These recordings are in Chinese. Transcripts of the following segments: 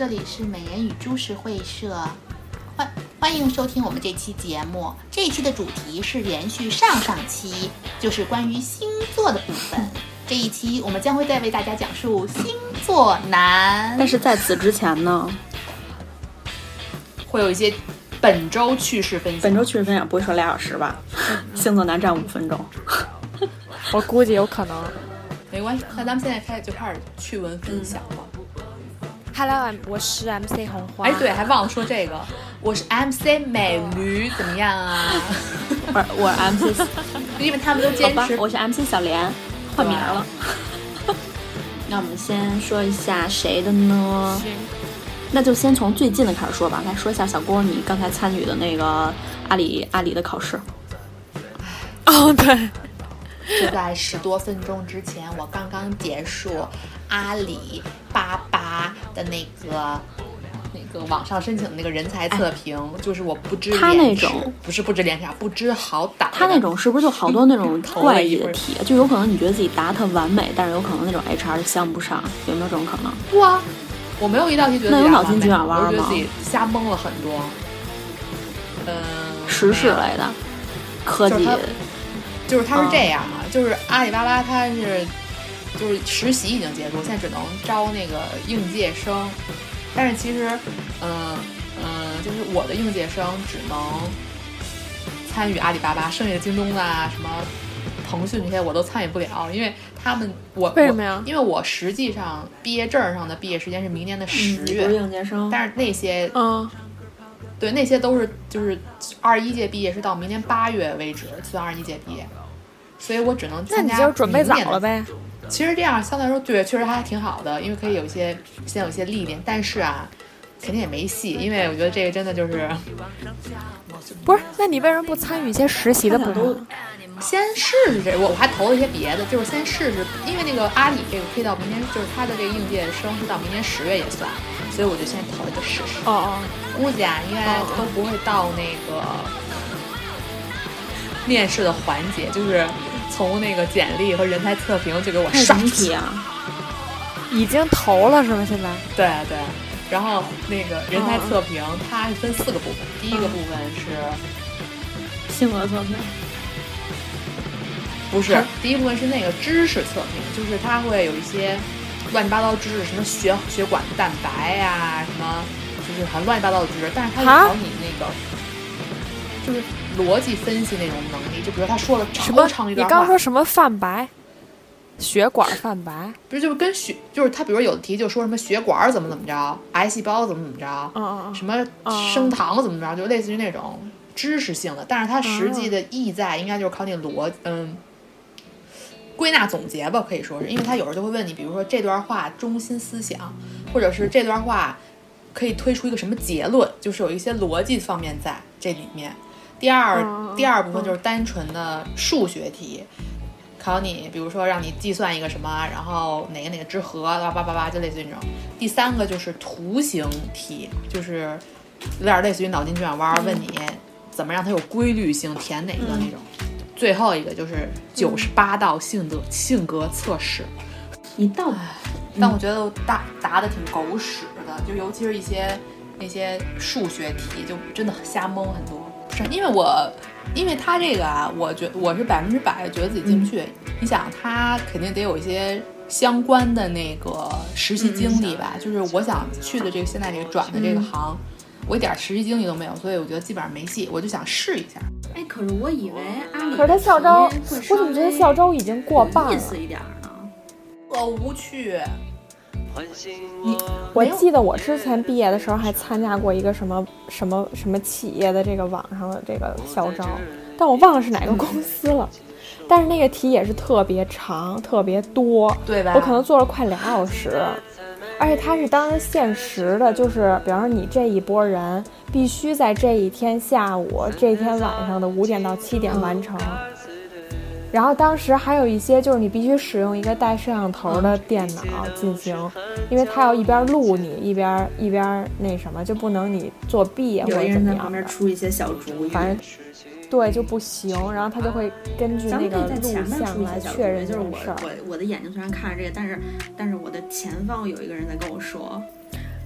这里是美人与株式会社，欢欢迎收听我们这期节目。这一期的主题是延续上上期，就是关于星座的部分。这一期我们将会再为大家讲述星座男，但是在此之前呢，会有一些本周趣事分享。本周趣事分享不会说俩小时吧？星座男占五分钟，我估计有可能。没关系，那咱们现在开始就开始趣闻分享了。Hello，我是 MC 红花。哎，对，还忘了说这个，我是 MC 美驴，怎么样啊？我我 MC，因为他们都好吧坚持，我是 MC 小莲，换名了。那我们先说一下谁的呢？那就先从最近的开始说吧。来说一下小郭，你刚才参与的那个阿里阿里的考试。哦对，就在十多分钟之前，我刚刚结束阿里巴巴的那个那个网上申请的那个人才测评，就是我不知他那种不是不知廉耻啊，不知好歹。他那种是不是就好多那种 怪异的题？就有可能你觉得自己答特完美，但是有可能那种 HR 相不上，有没有这种可能？不啊，我没有一道题觉得那有脑筋急转弯吗我觉得自己瞎蒙了很多。嗯，时事类的，科技就是他就是这样啊，就是阿里巴巴它是就是实习已经结束，现在只能招那个应届生，但是其实，嗯嗯，就是我的应届生只能参与阿里巴巴，剩下的京东啊什么。腾讯这些我都参与不了，因为他们我为什么呀因为我实际上毕业证上的毕业时间是明年的十月，应届生，但是那些嗯，对，那些都是就是二一届毕业是到明年八月为止算二一届毕业，所以我只能那你参加就准备早了。呗。其实这样相对来说，对，确实还挺好的，因为可以有一些先有一些历练。但是啊，肯定也没戏，因为我觉得这个真的就是 不是，那你为什么不参与一些实习的部都分？先试试这，我我还投了一些别的，就是先试试，因为那个阿里这个可以到明年，就是他的这个应届生是到明年十月也算，所以我就先投一个试试。哦哦，估计啊，应该都不会到那个面试的环节，就是从那个简历和人才测评就给我还有刷什么题啊？已经投了是吗？现在？对对，然后那个人才测评它是分四个部分，第一个部分是性格测评。不是第一部分是那个知识测评，就是它会有一些乱七八糟知识，什么血血管蛋白呀、什么就是很乱七八糟的知识，但是它考你那个就是逻辑分析那种能力，就比如他说了超什么？长一段话你刚说，什么泛白？血管泛白？不是就是跟血，就是他比如有的题就说什么血管怎么怎么着，癌细胞怎么怎么着，什么升糖怎么着，就类似于那种知识性的，但是它实际的意在应该就是考你逻嗯归纳总结吧，可以说是，因为他有时候就会问你，比如说这段话中心思想，或者是这段话可以推出一个什么结论，就是有一些逻辑方面在这里面。第二嗯第二部分就是单纯的数学题，考你，比如说让你计算一个什么，然后哪个哪个之和，叭叭叭叭，就类似于那种。第三个就是图形题，就是有点类似于脑筋急转弯，问你怎么让它有规律性，填哪个那种。最后一个就是九十八道性格性格测试，一道但我觉得我答答的挺狗屎的，就尤其是一些那些数学题，就真的瞎蒙很多。因为我，因为他这个啊，我觉我是百分之百觉得自己进不去。你想，他肯定得有一些相关的那个实习经历吧？就是我想去的这个现在这个转的这个行，我一点实习经历都没有，所以我觉得基本上没戏。我就想试一下。哎，可是我以为阿里，可是他校招，我怎么觉得校招已经过半了？意思一点呢？我无趣。我记得我之前毕业的时候还参加过一个什么什么什么企业的这个网上的这个校招，但我忘了是哪个公司了。但是那个题也是特别长，特别多，对吧我可能做了快俩小时，而且它是当时限时的，就是比方说你这一波人必须在这一天下午、这一天晚上的五点到七点完成。然后当时还有一些就是你必须使用一个带摄像头的电脑进行，因为它要一边录你一边一边那什么，就不能你作弊啊或者怎么样人在旁边的，出一些小主意，反正对就不行。然后他就会根据那个录像来确认就是我。我我的眼睛虽然看着这个，但是但是我的前方有一个人在跟我说，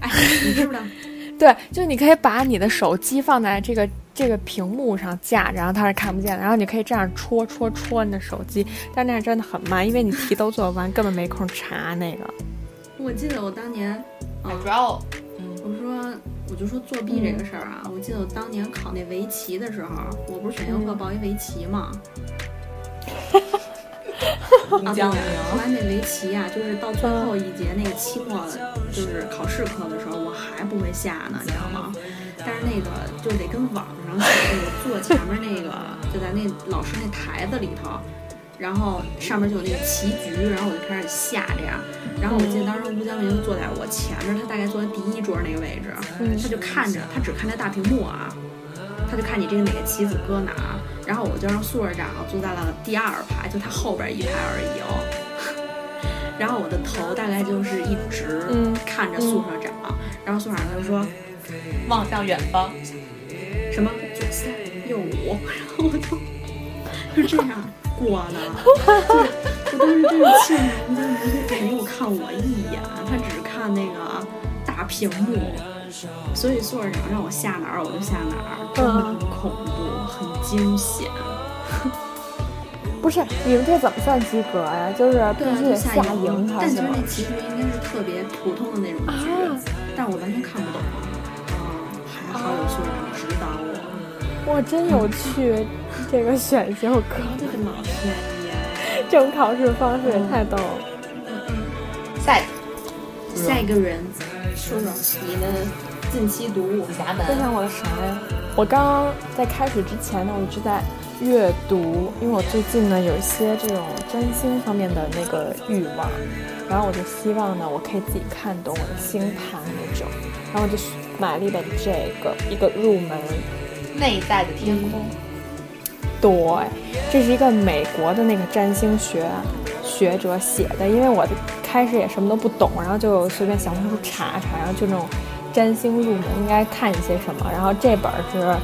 哎，你知不知道？对，就你可以把你的手机放在这个这个屏幕上架着，然后它是看不见的，然后你可以这样戳戳戳你的手机，但那样真的很慢，因为你题都做完，根本没空查那个。我记得我当年，嗯，主要，我说我就说作弊这个事儿啊，我记得我当年考那围棋的时候，我不是选修课报一围棋嘛。啊，对，后来那围棋呀，就是到最后一节那个期末就是考试课的时候，我还不会下呢，你知道吗？但是那个就得跟网上似的，我坐前面那个就在那老师那台子里头，然后上面就有那个棋局，然后我就开始下这样。然后我记得当时吴江明坐在我前面，他大概坐在第一桌那个位置，他就看着，他只看那大屏幕啊，他就看你这个哪个棋子搁哪。然后我就让宿舍长坐在了第二排，就他后边一排而已哦。然后我的头大概就是一直看着宿舍长，然后宿舍长就说：“望向远方，什么左三右五。”然后我就就这样过的。我当时真是气人，家人没有看我一眼，他只看那个大屏幕。所以宿舍长让我下哪儿我就下哪儿，真的很恐怖，很惊险。不是你们这怎么算及格呀？就是必须得下赢但其实那棋局应该是特别普通的那种局，但我完全看不懂。啊，还好有宿舍长指导我。哇，真有趣！这个选修课，这种考试方式也太逗了。下一个，下一个人。说说你的近期读物，分享我的啥呀？我刚刚在开始之前呢，我一直在阅读，因为我最近呢有一些这种占星方面的那个欲望，然后我就希望呢我可以自己看懂我的星盘那种，然后我就买了一本这个一个入门内在的天空。对，这是一个美国的那个占星学学者写的，因为我。开始也什么都不懂，然后就随便小红书查查，然后就那种占星入门应该看一些什么。然后这本是，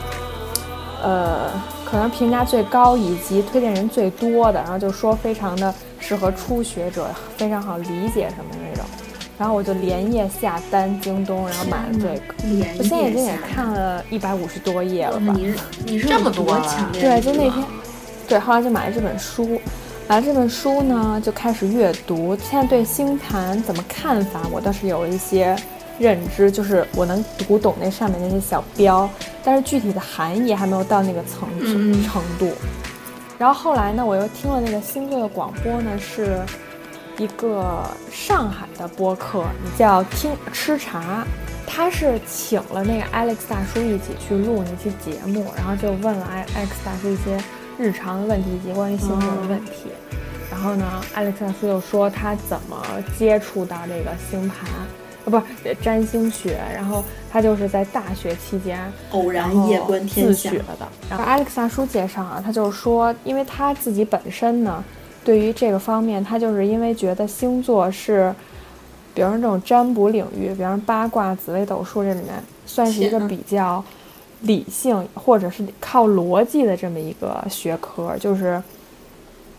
呃，可能评价最高以及推荐人最多的，然后就说非常的适合初学者，非常好理解什么那种。然后我就连夜下单京东，然后买了这个。我现在已经也看了一百五十多页了吧？你你是这么多对，就那天，对，后来就买了这本书。买了这本书呢，就开始阅读。现在对星盘怎么看法，我倒是有一些认知，就是我能读懂那上面那些小标，但是具体的含义还没有到那个层程度。然后后来呢，我又听了那个星座的广播呢，是一个上海的播客，叫听吃茶，他是请了那个 Alex 大叔一起去录那期节目，然后就问了 Alex 大叔一些。日常的问题以及关于星座的问题，然后呢，艾利克斯又说他怎么接触到这个星盘，啊，不是占星学，然后他就是在大学期间偶然夜观天象的。然后艾利克萨叔介绍啊，他就是说，因为他自己本身呢，对于这个方面，他就是因为觉得星座是，比方说这种占卜领域，比方说八卦、紫微斗数这里面，算是一个比较。理性或者是靠逻辑的这么一个学科，就是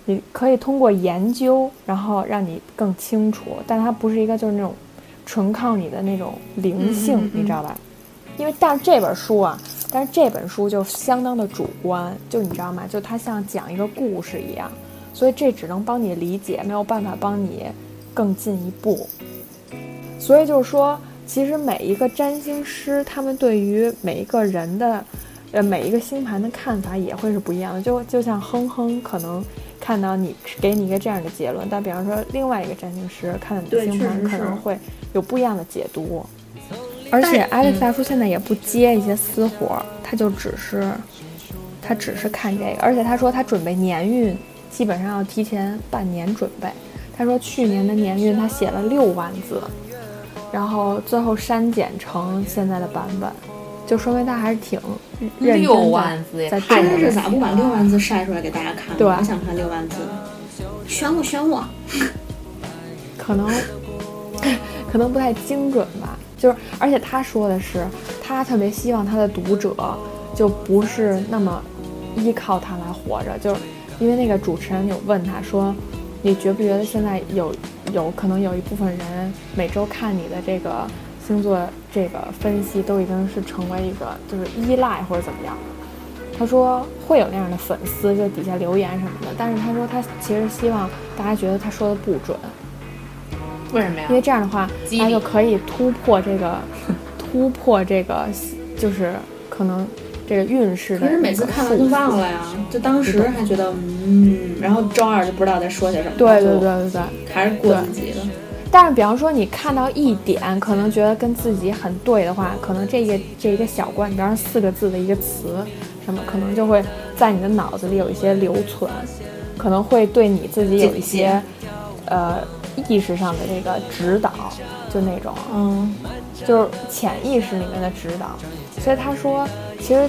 你可以通过研究，然后让你更清楚，但它不是一个就是那种纯靠你的那种灵性，你知道吧？因为但是这本书啊，但是这本书就相当的主观，就你知道吗？就它像讲一个故事一样，所以这只能帮你理解，没有办法帮你更进一步。所以就是说。其实每一个占星师，他们对于每一个人的，呃，每一个星盘的看法也会是不一样的。就就像哼哼可能看到你给你一个这样的结论，但比方说另外一个占星师看到你的星盘可能会有不一样的解读。而且艾利萨夫现在也不接一些私活，他就只是他只是看这个，而且他说他准备年运基本上要提前半年准备。他说去年的年运他写了六万字。然后最后删减成现在的版本，就说明他还是挺认真的。在真的是咋不把六万字晒出来给大家看？对，我想看六万字。选我，选我。可能可能不太精准吧。就是，而且他说的是，他特别希望他的读者就不是那么依靠他来活着。就是因为那个主持人有问他说。你觉不觉得现在有有可能有一部分人每周看你的这个星座这个分析都已经是成为一个就是依赖或者怎么样。他说会有那样的粉丝，就底下留言什么的，但是他说他其实希望大家觉得他说的不准，为什么呀因？为这样的话，他就可以突破这个突破这个就是可能这个运势的可是每次看完就忘了呀，就当时还觉得嗯，然后周二就不知道在说些什么，对对对对对。还是过自己的。但是，比方说你看到一点，可能觉得跟自己很对的话，可能这个这一个小关，比方说四个字的一个词，什么可能就会在你的脑子里有一些留存，可能会对你自己有一些呃意识上的这个指导，就那种嗯，就是潜意识里面的指导。所以他说，其实，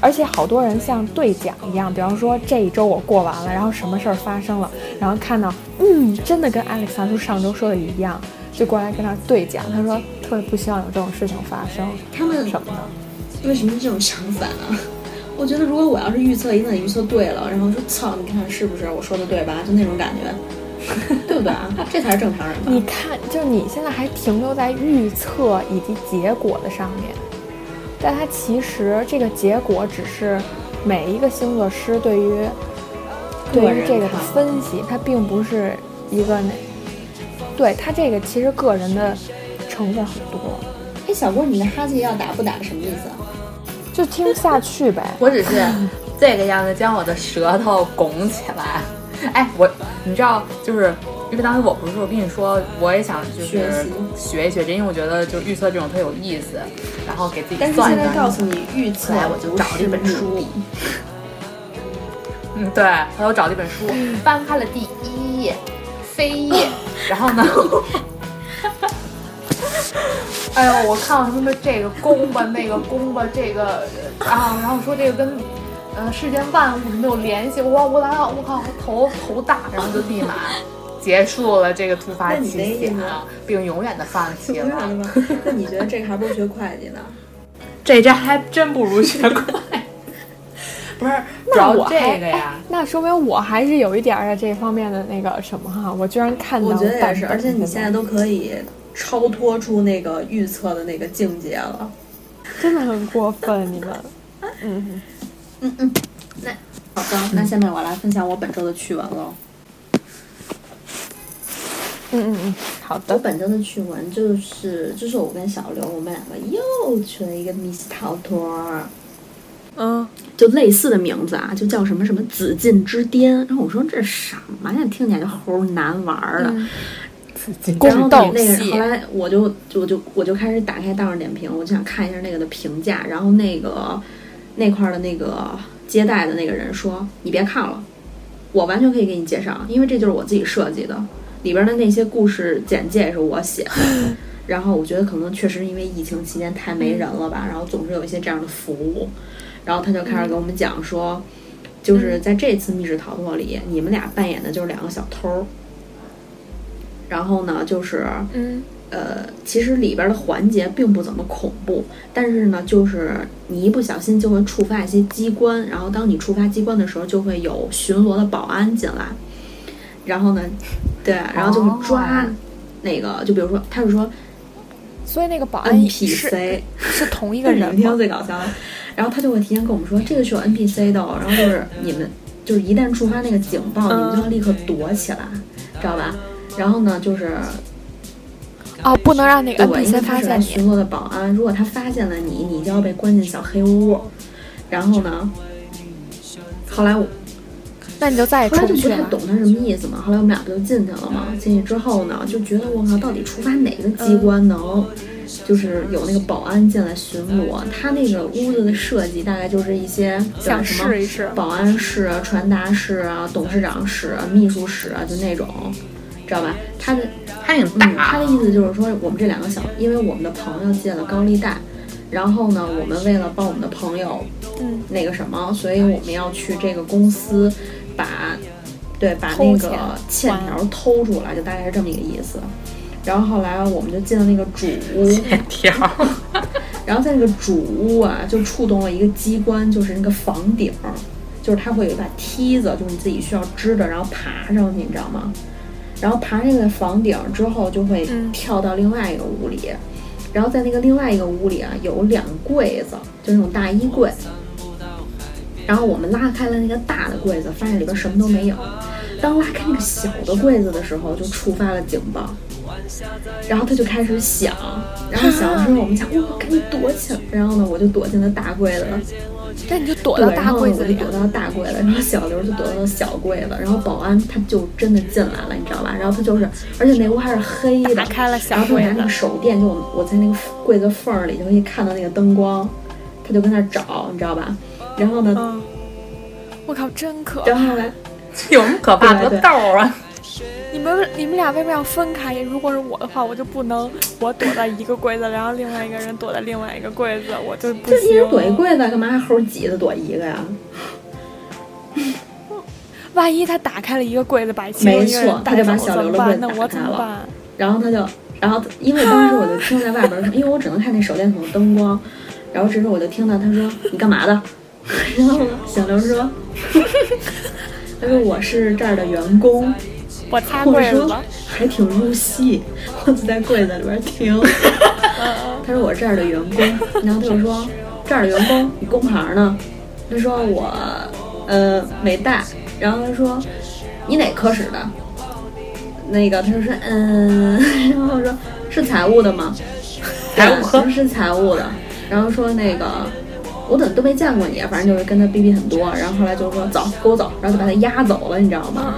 而且好多人像兑奖一样，比方说这一周我过完了，然后什么事儿发生了，然后看到，嗯，真的跟 Alex 他说上周说的一样，就过来跟他兑奖。他说特别不希望有这种事情发生，他们什么的。为什么是这种想法呢？我觉得如果我要是预测一定得预测对了，然后说操，你看是不是我说的对吧？就那种感觉，对不对啊？这才是正常人吧？你看，就是你现在还停留在预测以及结果的上面，但它其实这个结果只是每一个星座师对于对于这个的分析，它并不是一个那，对它这个其实个人的成分很多，哎，小郭，你的哈气要打不打什么意思啊？就听不下去呗。我只是这个样子将我的舌头拱起来。哎，我你知道，就是因为当时我不是我跟你说，我也想就是学一学这，因为我觉得就是预测这种特有意思，然后给自己但是算一算。现在告诉你预测，我就找了一本书。嗯，对，后来我找了一本书，翻开了第一页，扉页，然后呢，哎呦，我看到什么这个宫吧，那个宫吧，这个啊，然后说这个跟呃世间万物什么有联系，我，我来了，我靠，头头大，然后就立马结束了这个突发奇想并永远的放弃了。那你觉得这个还不如学会计呢？这这还真不如学会计，不是，主要这我还个呀。那说明我还是有一点儿这方面的那个什么哈，我居然看到我觉得也是，而且你现在都可以超脱出那个预测的那个境界了。真的很过分，你们。嗯嗯嗯，那，好的，那下面我来分享我本周的趣闻喽。嗯嗯嗯，好的我。本周的趣闻就是，就是我跟小刘，我们两个又去了一个密室逃脱，嗯，就类似的名字啊，就叫什么什么紫禁之巅。然后我说这是什么呀？听起来就齁难玩儿的。嗯然后宫那斗那个，戏后来我就我就我就开始打开大众点评，我就想看一下那个的评价。然后那个那块儿的那个接待的那个人说：“你别看了，我完全可以给你介绍，因为这就是我自己设计的，里边的那些故事简介也是我写的。”然后我觉得可能确实因为疫情期间太没人了吧，然后总是有一些这样的服务。然后他就开始给我们讲说，就是在这次密室逃脱里，你们俩扮演的就是两个小偷儿。然后呢，就是嗯呃，其实里边的环节并不怎么恐怖，但是呢，就是你一不小心就会触发一些机关，然后当你触发机关的时候，就会有巡逻的保安进来，然后呢，对，然后就会抓哦那个，就比如说，他就说所以那个保安 NPC，是同一个人吗？最搞笑的，然后他就会提前跟我们说，这个是有 NPC 的哦，然后就是你们就是一旦触发那个警报，你们就要立刻躲起来，知道吧？然后呢，就是哦，不能让那个对，因为 NPC 发现巡逻的保安，如果他发现了你，你就要被关进小黑屋。然后呢，后来我那你就再也后来就不太。懂他什么意思嘛。后来我们俩不就进去了嘛？进去之后呢，就觉得我靠，到底触发哪个机关能，就是有那个保安进来巡逻？他那个屋子的设计大概就是一些像什么保安室啊、传达室啊、董事长室啊、秘书室啊，就那种，知道吧？他的他挺嗯，大他的意思就是说，我们这两个小，因为我们的朋友借了高利贷，然后呢，我们为了帮我们的朋友，嗯，那个什么，所以我们要去这个公司把，对，把那个欠条偷出来，就大概是这么一个意思。然后后来我们就进了那个主屋，欠条，然后在那个主屋啊，就触动了一个机关，就是那个房顶，就是它会有一把梯子，就是你自己需要支着，然后爬上去，你知道吗？然后爬那个房顶之后，就会嗯跳到另外一个屋里，然后在那个另外一个屋里啊，有两个柜子，就那种大衣柜。然后我们拉开了那个大的柜子，发现里边什么都没有。当拉开那个小的柜子的时候，就触发了警报。然后他就开始响，然后响的时候我们想，我，赶紧躲起来。然后呢，我就躲进了大柜子。那你就躲到大柜子里，躲到大柜子，然后小刘就躲到了小柜子，然后保安他就真的进来了，你知道吧？然后他就是，而且那屋还是黑的，打开了小柜子，然后他拿那个手电，就我在那个柜子缝里就可以看到那个灯光，他就跟那找，你知道吧？然后呢，我靠，真可怕！然后呢，有什么可怕？多逗啊！你们你们俩为什么要分开？如果是我的话，我就不能我躲在一个柜子，然后另外一个人躲在另外一个柜子，我就不行。就一人躲一柜子，干嘛还猴挤着躲一个呀？万一他打开了一个柜子，把其没错，他就把小刘的柜子打开了。然后他就，然后因为当时我就听在外边，因为我只能看那手电筒的灯光。然后这时候我就听到他说：“ 你干嘛的？”然 后小刘说：“他说我是这儿的员工。”我擦柜子，还挺入戏。我就在柜子里边听。他说我是这儿的员工，然后他就说这儿的员工，你工牌呢？他说我呃没带。然后他说你哪科室的？那个他就说嗯，然后说是财务的吗？财务科是财务的。然后说那个我怎么都没见过你，反正就是跟他逼逼很多。然后后来就说走，跟我走，然后就把他押走了，你知道吗？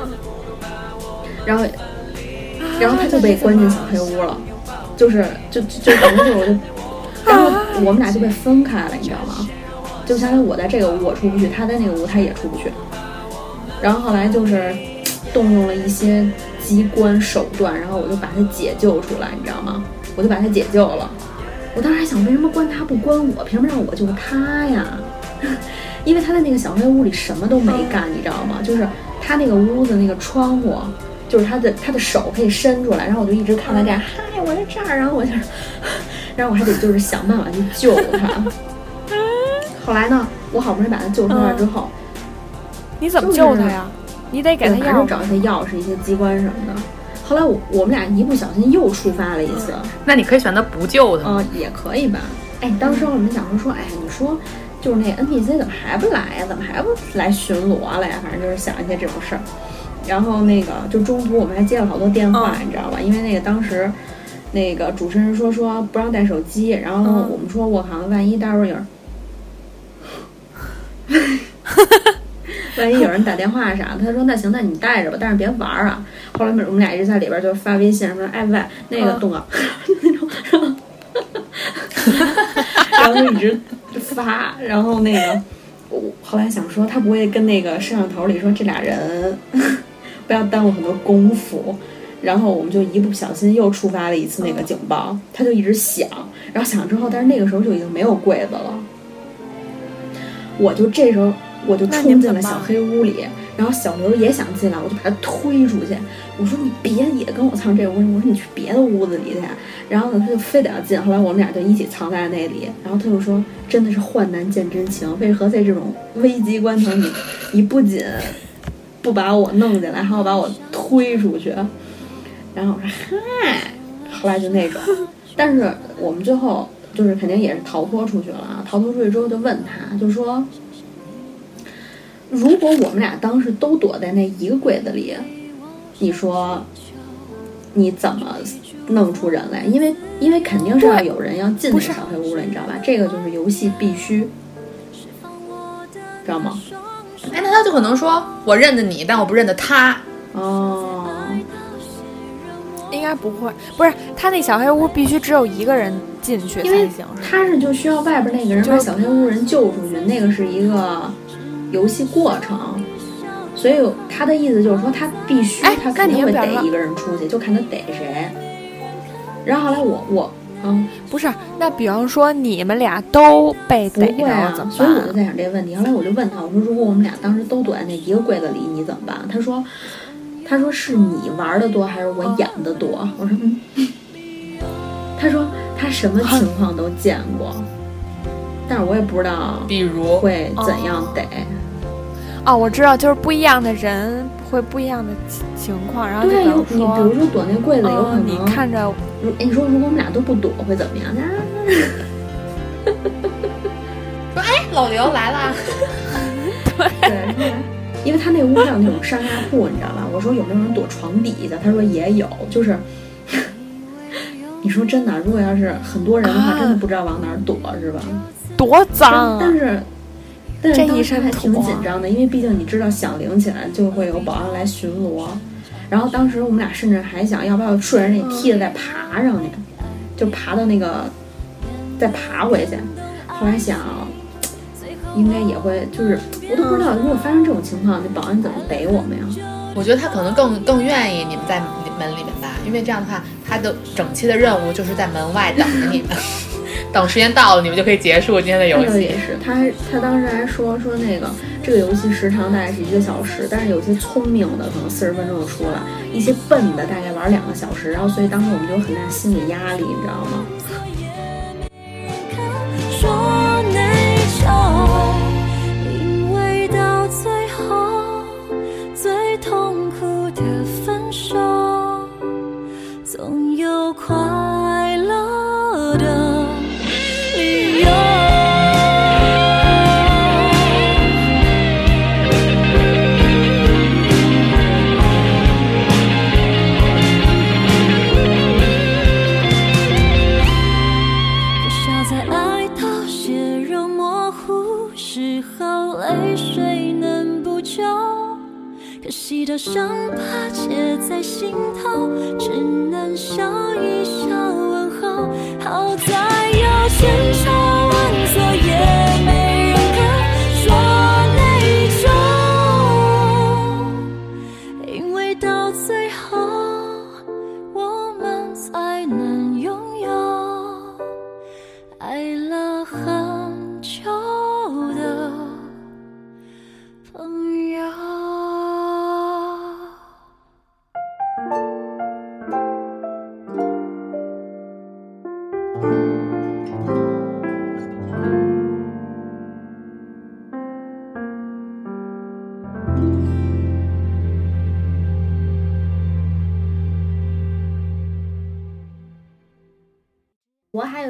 然后，然后他就被关进小黑屋了，就是就就反正就我就，然后我们俩就被分开了，你知道吗？就相当于我在这个屋我出不去，他在那个屋他也出不去。然后后来就是动用了一些机关手段，然后我就把他解救出来，你知道吗？我就把他解救了。我当时还想，为什么关他不关我？凭什么让我救他呀？因为他在那个小黑屋里什么都没干，你知道吗？就是他那个屋子那个窗户。就是他的他的手可以伸出来，然后我就一直看他这样，嗨，我在这儿，然后我就，然后我还得就是想办法去救他。后来呢，我好不容易把他救出来之后，你怎么救他呀？你得给他钥匙，找一些钥匙、一些机关什么的。后来我我们俩一不小心又触发了一次，那你可以选择不救他，嗯，也可以吧。哎，当时我们想说说，哎，你说就是那 NPC 怎么还不来呀？怎么还不来巡逻了呀？反正就是想一些这种事儿。然后那个就中途我们还接了好多电话，你知道吧？因为那个当时，那个主持人说说不让带手机，然后我们说我靠，万一待会儿有人，万一有人打电话啥的，他说那行，那你带着吧，但是别玩啊。后来我们俩一直在里边就发微信说，哎喂，那个东哥，那种，然后就一直发，然后那个我后来想说他不会跟那个摄像头里说这俩人。不要耽误很多功夫，然后我们就一不小心又触发了一次那个警报，他就一直响，然后响之后，但是那个时候就已经没有柜子了，我就这时候我就冲进了小黑屋里，然后小刘也想进来，我就把他推出去，我说你别也跟我藏这屋，我说你去别的屋子里去，然后呢他就非得要进，后来我们俩就一起藏在了那里，然后他就说真的是患难见真情，为何在这种危机关头你你不仅。不把我弄进来，还要把我推出去，然后我说嗨，后来就那种，但是我们最后就是肯定也是逃脱出去了啊！逃脱出去之后就问他，就说如果我们俩当时都躲在那一个柜子里，你说你怎么弄出人来？因为因为肯定是要有人要进那个小黑屋了，你知道吧？这个就是游戏必须，知道吗？哎，那他就可能说，我认得你，但我不认得他。哦，应该不会，不是他那小黑屋必须只有一个人进去才行。他是就需要外边那个人把小黑屋人救出去，那个是一个游戏过程。所以他的意思就是说，他必须他肯定会逮一个人出去，就看他逮谁。然后后来我我。嗯，不是，那比方说你们俩都被逮了怎么办？所以我就在想这个问题。后来我就问他，我说如果我们俩当时都躲在那一个柜子里，你怎么办？他说，他说是你玩的多还是我演的多？我说嗯。他说他什么情况都见过，但是我也不知道，比如会怎样逮。哦，我知道，就是不一样的人会不一样的情情况，然后就对，有你比如说，躲那柜子，有可嗯，能你看着你说如果我们俩都不躲会怎么样？啊，说哎，老刘来啦，对，因为他那屋还有那种上下铺，你知道吧？我说有没有人躲床底下？他说也有，就是。你说真的，如果要是很多人的话，啊真的不知道往哪儿躲，是吧？多脏啊！但是，但是当这一身时还挺紧张的，因为毕竟你知道响铃起来就会有保安来巡逻，然后当时我们俩甚至还想要不要顺着那梯子再爬上去，就爬到那个再爬回去。后来想，应该也会，就是我都不知道，如果发生这种情况，那保安怎么逮我们呀？我觉得他可能更更愿意你们在门里面吧，因为这样的话，他的整期的任务就是在门外等着你们，等时间到了，你们就可以结束今天的游戏那个也。是，他还他当时还说说那个这个游戏时长大概是一个小时，但是有些聪明的可能四十分钟就出来，一些笨的大概玩两个小时，然后所以当时我们就有很大心理压力，你知道吗？尽头只能笑一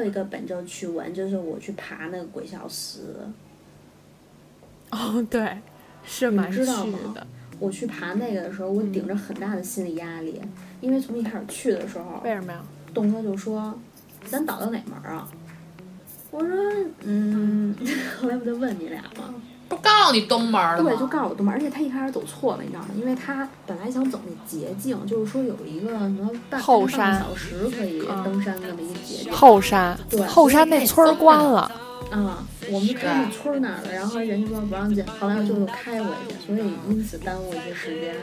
一个本周趣闻，就是我去爬那个鬼笑石。哦，对，是你蛮知道吗。我去爬那个的时候，我顶着很大的心理压力，因为从一开始去的时候，为什么呀？东哥就说：“咱导到哪门儿啊？”我说：“嗯。”后来不就问你俩吗？不告诉你东门了吗？对，就告诉我东门儿，而且他一开始走错了，你知道吗？因为他本来想走那捷径，就是说有一个什么半后半个山小时可以嗯登山那么一个捷径。后山对，后山那村儿关了，啊，我们就开那村儿那儿了，然后人家说不让进，后来我就又开回去，所以因此耽误一些时间。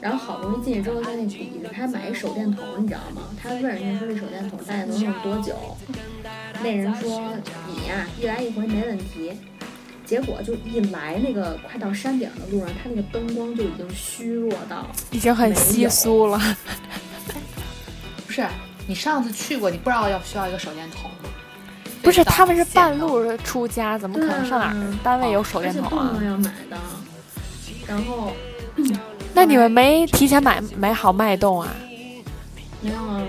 然后好不容易进去之后，在那底下他还买一手电筒，你知道吗？他问人家说这手电筒大概能用多久？那人说你呀、一来一回没问题。结果就一来那个快到山顶的路上，它那个灯光就已经虚弱到已经很稀疏了。不是，你上次去过，你不知道要需要一个手电筒吗？不是，他们是半。路出家，怎么可能上哪儿啊单位有手电筒啊。然后那你们没提前买买好脉动啊？没有啊，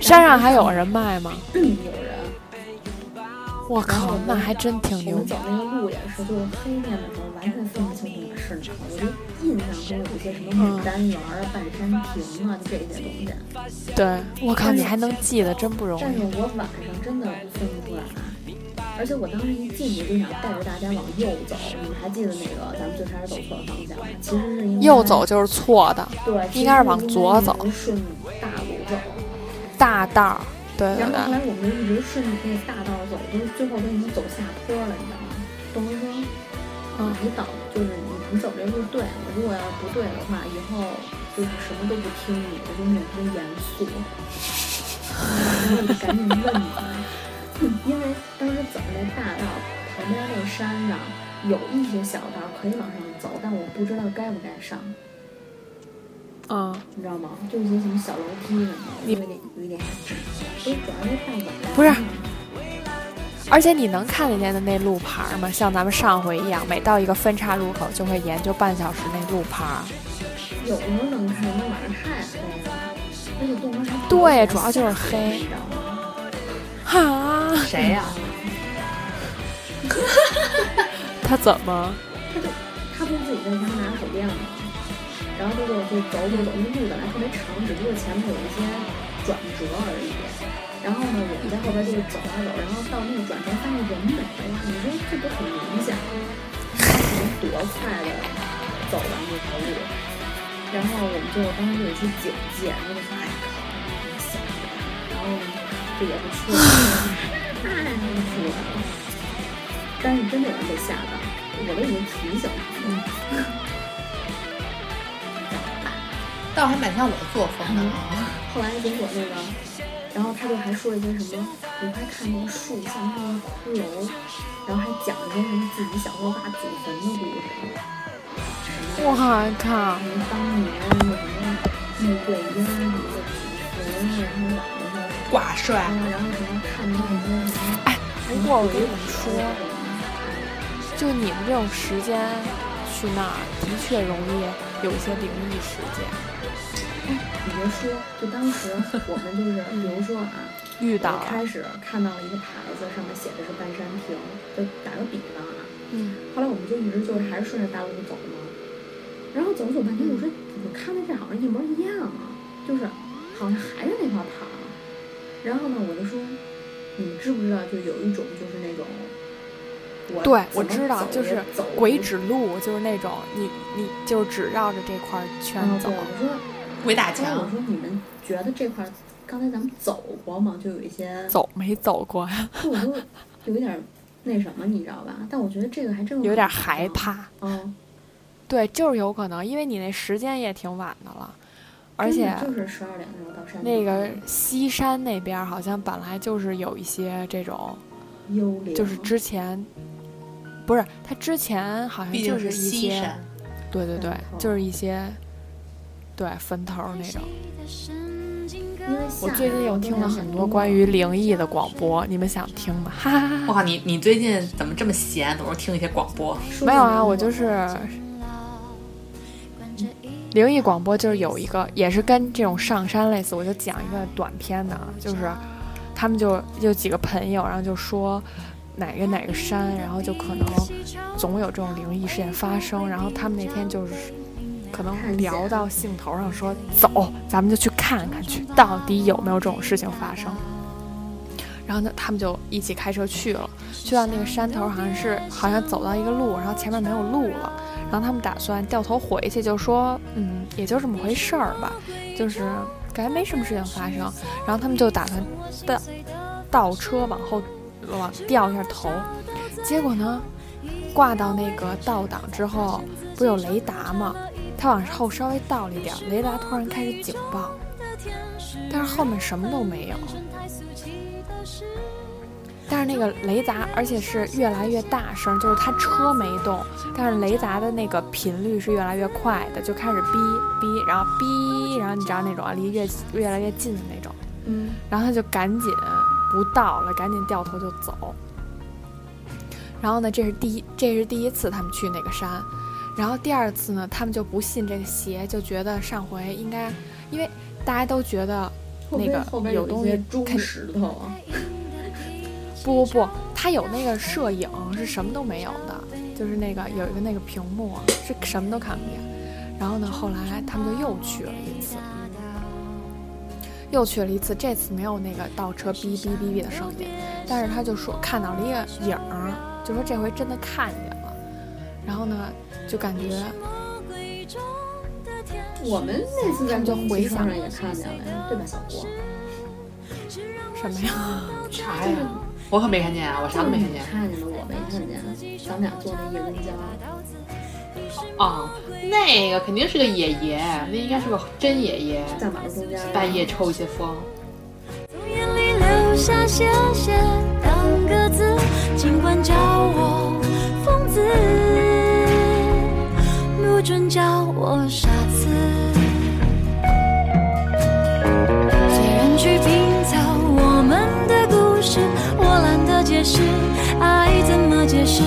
山上还有人卖吗？有人。我靠那还真挺牛们走。那个路也是，就是黑面的时候完全分不清楚哪是哪。我就印象中有一些什么牡丹园啊、半山亭啊，就这些东西。对，我靠，你还能记得，真不容易但是。我晚上真的分不出来。而且我当时一进去就想带着大家往右走，你们还记得那个咱们最开始走错的方向吗？其实是应该右走就是错的，对，应该是往左走顺大路走。大道儿。然后后，来我们就一直顺着那个大道走，都最后都已经走下坡了，你知道吗？东哥说，嗯你导就是你你走这路对了，如果要不对的话，以后就是什么都不听你的，就那种特别严肃。然后我就赶紧问他，因为当时走那大道旁边那山上有一些小道可以往上走，但我不知道该不该上，嗯，你知道吗？就一些什么小楼梯什么的，你有一点有一点害怕。都主要是看晚。不是而且你能看得见的那路牌儿吗？像咱们上回一样，每到一个分岔路口就会研究半小时那路牌儿。有时候能看，那晚上太黑了，而且动车上对主要就是黑？哈，谁呀、他怎么？他就他不是自己在家拿手电吗？然后这个就走走走，那路本来特别长，只不过前面有一些转折而已。然后呢，我们在后边就是走啊走，然后到那个转折发现人没了，你说这不很明显吗？他可能多快的走完这条路，然后我们就当时就有一些警戒，然后就说哎靠，别想了，然后呢这也不说 太出来了，但是真的有人被吓到，我都已经提醒他们了。倒还蛮像我的作风的啊。后来结果那个，然后他就还说一些什么，你快看那个树像是个骷髅，然后还讲一些什么自己小时候挖祖坟的故事，我靠！什么当年那什么穆桂英什么的祖坟，然后晚上挂帅啊，然后什么看到一些什么，哎，不过我跟你们说，就你们这种时间去那儿，的确容易有一些灵异事件哎，你别说，就当时我们就是，比如说啊，遇到一。开始看到了一个牌子，上面写的是半山亭，就打个比方啊，嗯，后来我们就一直就是还是顺着大路走嘛，然后走着走半天，我说怎么看的这好像一模一样啊，就是好像还是那块牌儿。然后呢，我就说，你们知不知道，就有一种就是那种，我对我知道就是走鬼指路，就是那种你你就只绕着这块儿圈啊，走对，。我说，鬼打哎，我墙，说你们觉得这块儿刚才咱们走过吗？就有一些，走没走过呀？就我都有一点儿那什么，你知道吧？但我觉得这个还真有点害。怕。嗯，对，就是有可能，因为你那时间也挺晚的了，而且就是十二点的时候到山那个顶西山那边儿好像本来就是有一些这种，幽灵，就是之前不是他之前好像毕竟就是一些，西山。对对对就是一些对坟头儿那种。因为我最近又听了很多关于灵异的广播，你们想听吗？哈哈哈哈。我靠，你你最近怎么这么闲，总是听一些广播？没有啊，我就是灵异广播，就是有一个也是跟这种上山类似，我就讲一个短片的，啊，就是他们就就几个朋友，然后就说哪个哪个山，然后就可能总有这种灵异事件发生，然后他们那天就是可能聊到兴头上说走，咱们就去看看去，到底有没有这种事情发生。然后呢，他们就一起开车去了，去到那个山头，好像是好像走到一个路，然后前面没有路了，然后他们打算掉头回去，就说，嗯，也就这么回事儿吧，就是感觉没什么事情发生。然后他们就打算倒倒车往后往掉一下头，结果呢，挂到那个倒档之后，不是有雷达吗？他往后稍微倒了一点，雷达突然开始警报，但是后面什么都没有。但是那个雷达，而且是越来越大声，就是他车没动，但是雷达的那个频率是越来越快的，就开始哔哔，然后哔，然后你知道那种啊，离越越来越近的那种，嗯，然后他就赶紧不倒了，赶紧掉头就走。然后呢，这是第一，这是第一次他们去那个山，然后第二次呢，他们就不信这个邪，就觉得上回应该，因为大家都觉得那个有东西些猪肯石头啊，不不不，它有那个摄影是什么都没有的，就是那个有一个那个屏幕是什么都看不见。然后呢，后来他们就又去了一次，又去了一次，这次没有那个倒车哔哔哔哔的声音，但是他就说看到了一个影儿，就说这回真的看见了。然后呢，就感觉我们那次在就回想也看见了，对吧，小郭？什么呀？啥呀？我可没看见啊，我啥都没看见。看见了，我没看见。咱们俩坐那夜公交，啊、那个肯定是个爷爷，那应该是个真爷爷，在马路中间，半夜抽一些风。眼里留下谢谢两个字，尽管叫我疯子，不准叫我傻子。随人去拼凑我们的故事，我懒得解释。爱怎么解释。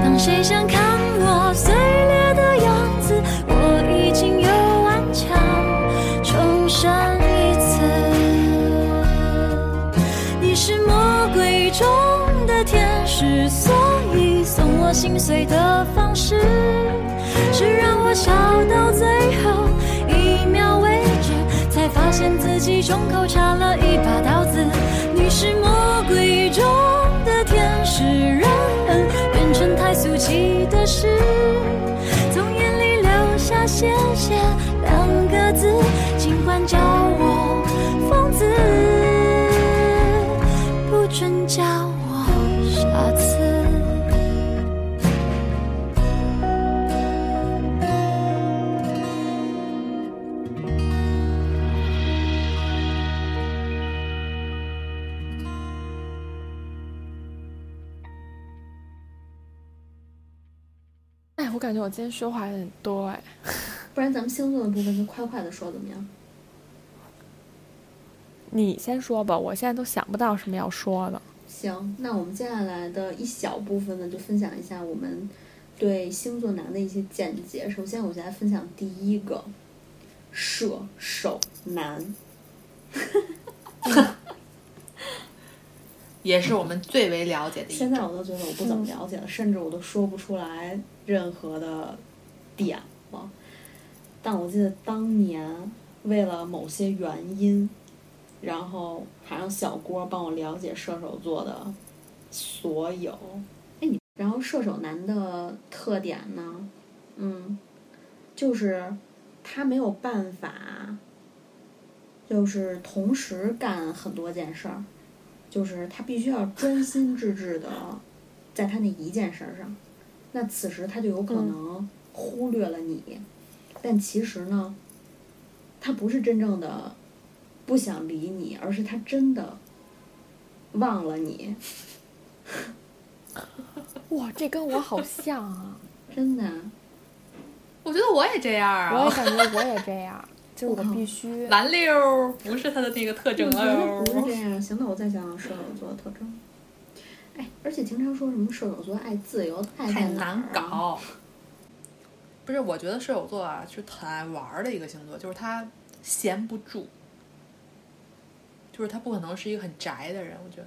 当谁想看我碎裂的样子，我已经又顽强重生一次。你是魔鬼中的天使，所以送我心碎的方式是让我笑到最后一秒为止，才发现自己胸口插了一把刀子。你是魔鬼中的天使，让人变成太俗气的事，从眼里流下谢谢感觉我今天说话有点多哎。不然咱们星座的部分就快快的说怎么样？你先说吧，我现在都想不到什么要说的。行，那我们接下来的一小部分呢，就分享一下我们对星座男的一些见解。首先，我先来分享第一个，射手男。也是我们最为了解的一现在。我都觉得我不怎么了解了，甚至我都说不出来任何的点了。但我记得当年为了某些原因，然后还让小郭帮我了解射手座的所有。哎，你然后射手男的特点呢，嗯，就是他没有办法，就是同时干很多件事儿。就是他必须要专心致志的在他那一件事儿上，那此时他就有可能忽略了你，但其实呢，他不是真正的不想理你，而是他真的忘了你，哇，这跟我好像啊！真的。我觉得我也这样啊。我也感觉我也这样，就是我必须。蓝溜儿不是他的那个特征哦不。是这样。行，那我再想想射手座的特征。哎，而且经常说什么射手座爱自由，爱太难啊？搞。不是，我觉得射手座啊是很爱玩儿的一个星座，就是他闲不住，就是他不可能是一个很宅的人。我觉得，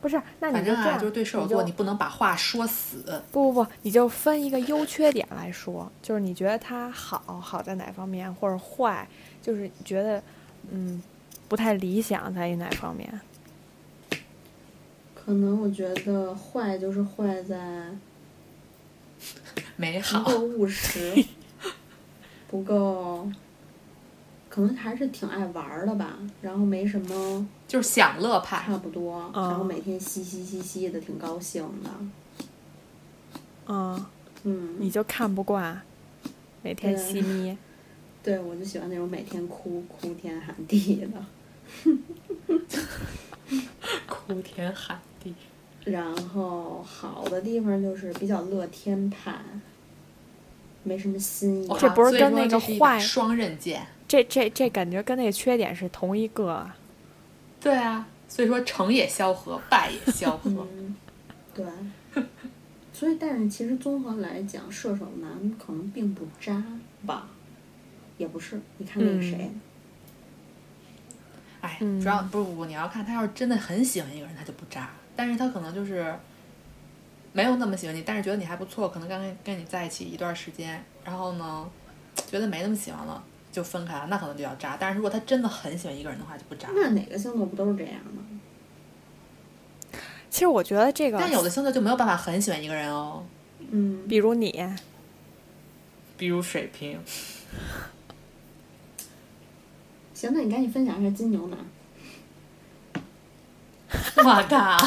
不是，那你就这样，就是对射手座，你就你不能把话说死。不不不，你就分一个优缺点来说，就是你觉得他好好在哪方面，或者坏，就是觉得嗯不太理想在于哪方面？可能我觉得坏就是坏在美好，不够务实，不够，可能还是挺爱玩儿的吧。然后没什么，就是享乐派。差不多。嗯然后每天嘻嘻嘻嘻的，挺高兴的。嗯，嗯，你就看不惯每天对嘻 咪。对我就喜欢那种每天哭哭天喊地的。哭天喊地。然后好的地方就是比较乐天派，没什么心眼。哇这不是跟那个坏双刃剑。这这这感觉跟那个缺点是同一个。对啊，所以说成也萧何，败也萧何。嗯，对。所以，但是其实综合来讲，射手男可能并不渣吧，也不是。你看那个谁，哎，嗯主要不是不，你要看他要是真的很喜欢一个人，他就不渣，但是他可能就是没有那么喜欢你，但是觉得你还不错，可能刚跟跟你在一起一段时间，然后呢，觉得没那么喜欢了，就分开了，那可能就要渣。但是如果他真的很喜欢一个人的话，就不渣。那哪个星座不都是这样吗？其实我觉得这个，但有的星座就没有办法很喜欢一个人哦，嗯，比如你，比如水瓶。行，那你赶紧分享一下金牛男。我靠！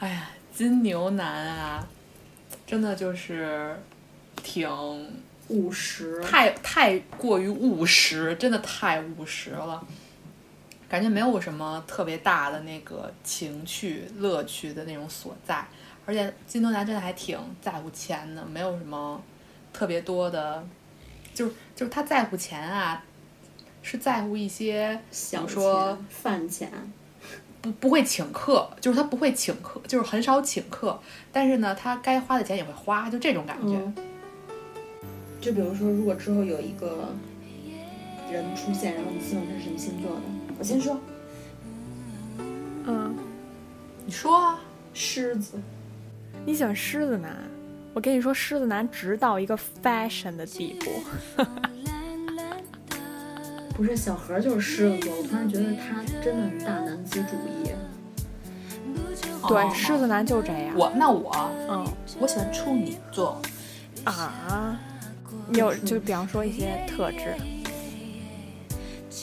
哎呀，金牛男啊，真的就是挺务实，太太过于务实，真的太务实了，感觉没有什么特别大的那个情趣乐趣的那种所在，而且金牛男真的还挺在乎钱的，没有什么特别多的，就是就是他在乎钱啊，是在乎一些，比小如说、饭钱，不不会请客，就是他不会请客，就是很少请客，但是呢，他该花的钱也会花，就这种感觉。嗯就比如说，如果之后有一个人出现，然后你希望他是什么星座的？我先说嗯，你说啊，狮子，你喜欢狮子男？我跟你说，狮子男直到一个 fashion 的地步。不是小何就是狮子座，我突然觉得他真的很大男子主义。对，哦狮子男就这样。我那我嗯我喜欢处女座，啊，有就比方说一些特质，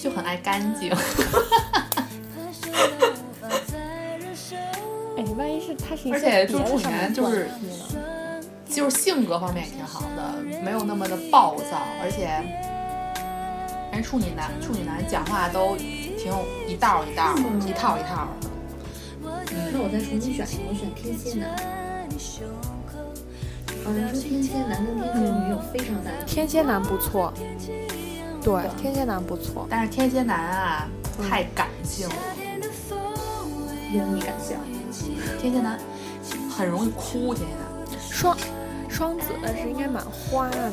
就很爱干净。哎，万一是他是一而且就处女就是？就是性格方面也挺好的，没有那么的暴躁，而且人处女男处女男讲话都挺有一道一道、嗯一套一套的。那我再重新选一个，我选天蝎男。好像说天蝎男跟天蝎女有非常大的天蝎男不错，对，天蝎男不错。但是天蝎男啊，太感性了，因为感性。天蝎男很容易哭，天蝎男。双双子的是应该蛮花的，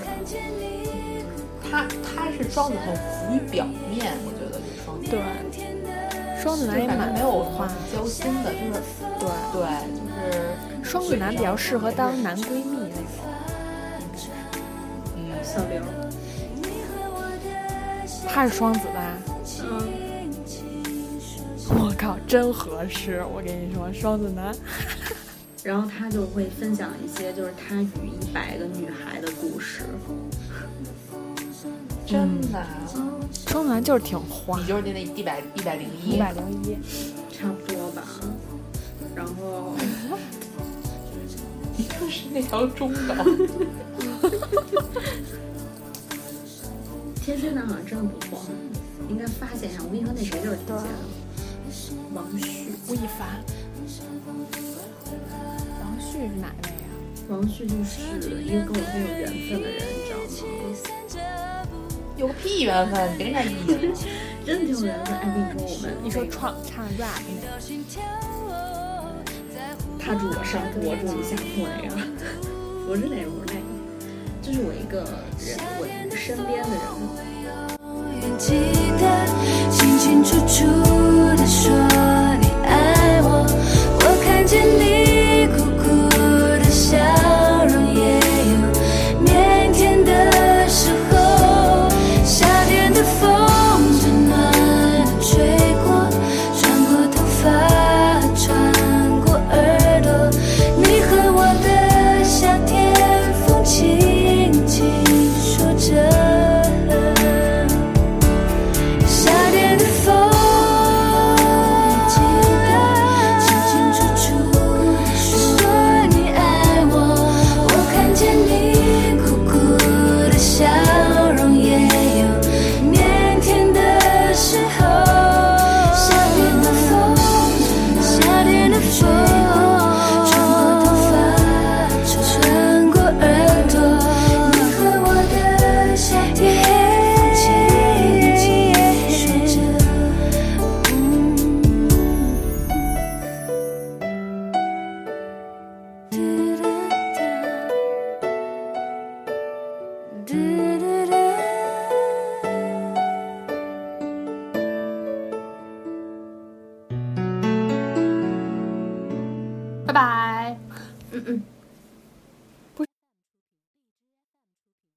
他他是双子，很浮于表面，我觉得这双子。对，双子男也蛮没有花很。交心的，就是对，对，就是双子男比较适合当男闺蜜小刘，他是双子吧？嗯，我靠，真合适！我跟你说，双子男。然后他就会分享一些就是他与一百个女孩的故事。真的，双子男就是挺花你，就是那一百一百零一一百零一。差不多吧。然后 你就是那条中岛。天蝎男好像真的不错，应该发现一下。我跟你说，那谁就是天蝎的，王旭。吴亦凡。王旭是哪位？呀、王旭就是一个跟我很有缘分的人，你知道吗？有个屁缘分，别跟人家意了。真的挺有缘分。哎，我跟你说，我们你说唱唱 rap 那个，他住我上铺，我住你下铺那个，不是那个，不是那个，就是我一个人，我身边的人，